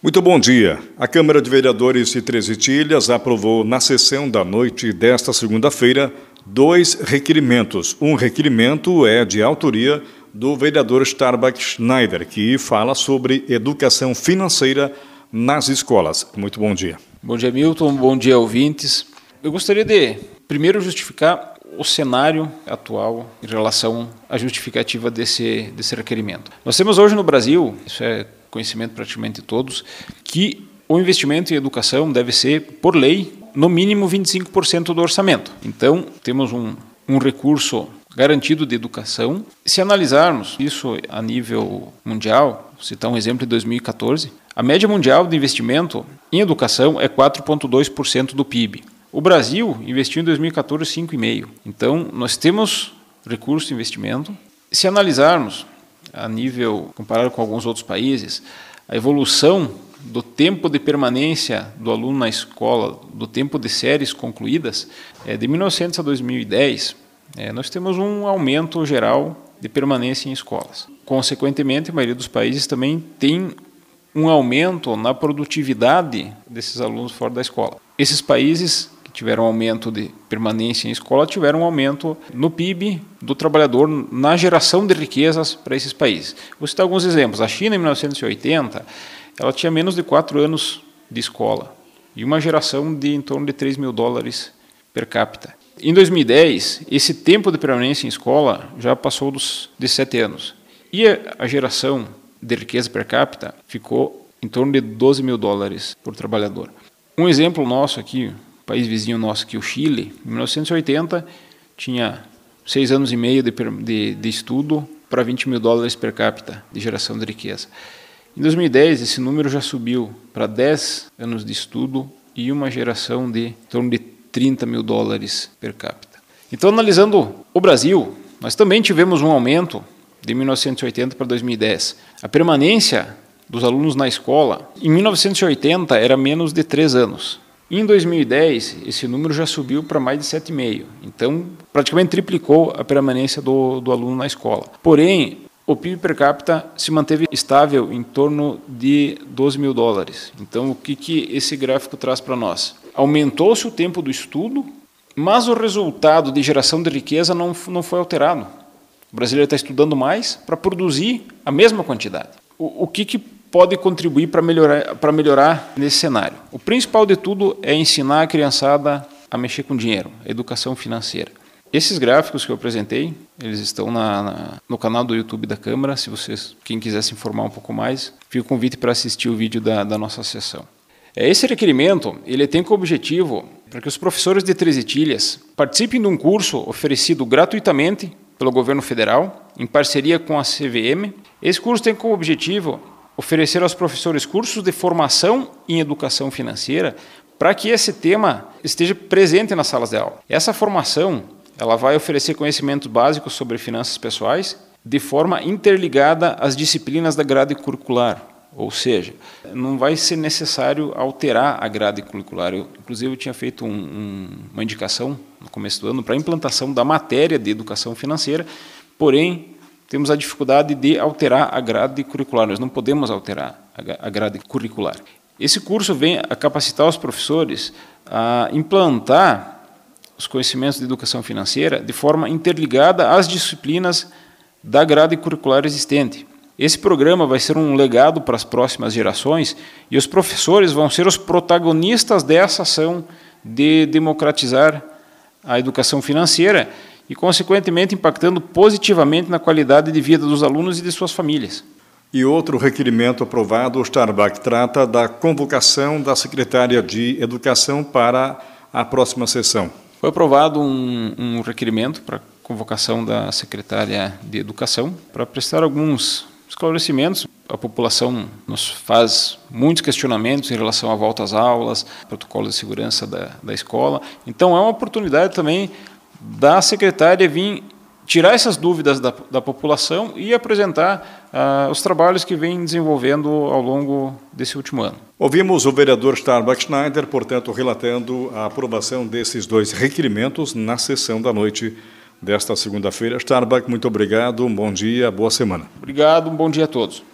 Muito bom dia. A Câmara de Vereadores de Três Itilhas aprovou na sessão da noite desta segunda-feira dois requerimentos. Um requerimento é de autoria do vereador Starbuck Schneider, que fala sobre educação financeira nas escolas. Muito bom dia. Bom dia, Milton. Bom dia, ouvintes. Eu gostaria de primeiro justificar o cenário atual em relação à justificativa desse, desse requerimento. Nós temos hoje no Brasil, isso é conhecimento praticamente todos, que o investimento em educação deve ser, por lei, no mínimo 25% do orçamento. Então, temos um, um recurso garantido de educação. Se analisarmos isso a nível mundial, citar um exemplo de 2014, a média mundial de investimento em educação é 4,2% do PIB. O Brasil investiu em 2014 5,5%. Então, nós temos recurso de investimento. Se analisarmos a nível comparado com alguns outros países, a evolução do tempo de permanência do aluno na escola, do tempo de séries concluídas, é, de 1900 a 2010, é, nós temos um aumento geral de permanência em escolas. Consequentemente, a maioria dos países também tem um aumento na produtividade desses alunos fora da escola. Esses países tiveram um aumento de permanência em escola, tiveram um aumento no PIB do trabalhador na geração de riquezas para esses países. Vou citar alguns exemplos. A China, em 1980, ela tinha menos de quatro anos de escola e uma geração de em torno de 3 mil dólares per capita. Em 2010, esse tempo de permanência em escola já passou dos de sete anos. E a geração de riqueza per capita ficou em torno de 12 mil dólares por trabalhador. Um exemplo nosso aqui, país vizinho nosso que o Chile, em 1980 tinha seis anos e meio de, de, de estudo para 20 mil dólares per capita de geração de riqueza. Em 2010 esse número já subiu para 10 anos de estudo e uma geração de em torno de 30 mil dólares per capita. Então analisando o Brasil, nós também tivemos um aumento de 1980 para 2010. A permanência dos alunos na escola em 1980 era menos de três anos. Em 2010, esse número já subiu para mais de 7,5. Então, praticamente triplicou a permanência do, do aluno na escola. Porém, o PIB per capita se manteve estável em torno de 12 mil dólares. Então, o que, que esse gráfico traz para nós? Aumentou-se o tempo do estudo, mas o resultado de geração de riqueza não, não foi alterado. O brasileiro está estudando mais para produzir a mesma quantidade. O, o que, que pode contribuir para melhorar, para melhorar nesse cenário. O principal de tudo é ensinar a criançada a mexer com dinheiro, educação financeira. Esses gráficos que eu apresentei, eles estão na, na, no canal do YouTube da Câmara. Se vocês, quem quiser se informar um pouco mais, fica o convite para assistir o vídeo da, da nossa sessão. É, esse requerimento ele tem como objetivo para que os professores de Três Etilhas participem de um curso oferecido gratuitamente pelo governo federal, em parceria com a CVM. Esse curso tem como objetivo oferecer aos professores cursos de formação em educação financeira para que esse tema esteja presente nas salas de aula. Essa formação ela vai oferecer conhecimentos básicos sobre finanças pessoais de forma interligada às disciplinas da grade curricular. Ou seja, não vai ser necessário alterar a grade curricular. Eu, inclusive, eu tinha feito um, um, uma indicação no começo do ano para a implantação da matéria de educação financeira, porém, temos a dificuldade de alterar a grade curricular. Nós não podemos alterar a grade curricular. Esse curso vem a capacitar os professores a implantar os conhecimentos de educação financeira de forma interligada às disciplinas da grade curricular existente. Esse programa vai ser um legado para as próximas gerações e os professores vão ser os protagonistas dessa ação de democratizar a educação financeira e, consequentemente, impactando positivamente na qualidade de vida dos alunos e de suas famílias. E outro requerimento aprovado, o Starbuck trata da convocação da secretária de Educação para a próxima sessão. Foi aprovado um, um requerimento para convocação da secretária de Educação para prestar alguns esclarecimentos. A população nos faz muitos questionamentos em relação à volta às aulas, protocolo de segurança da, da escola. Então, é uma oportunidade também da secretária vir tirar essas dúvidas da, da população e apresentar uh, os trabalhos que vem desenvolvendo ao longo desse último ano. Ouvimos o vereador Starbuck Schneider, portanto, relatando a aprovação desses dois requerimentos na sessão da noite desta segunda-feira. Starbuck, muito obrigado, um bom dia, boa semana. Obrigado, um bom dia a todos.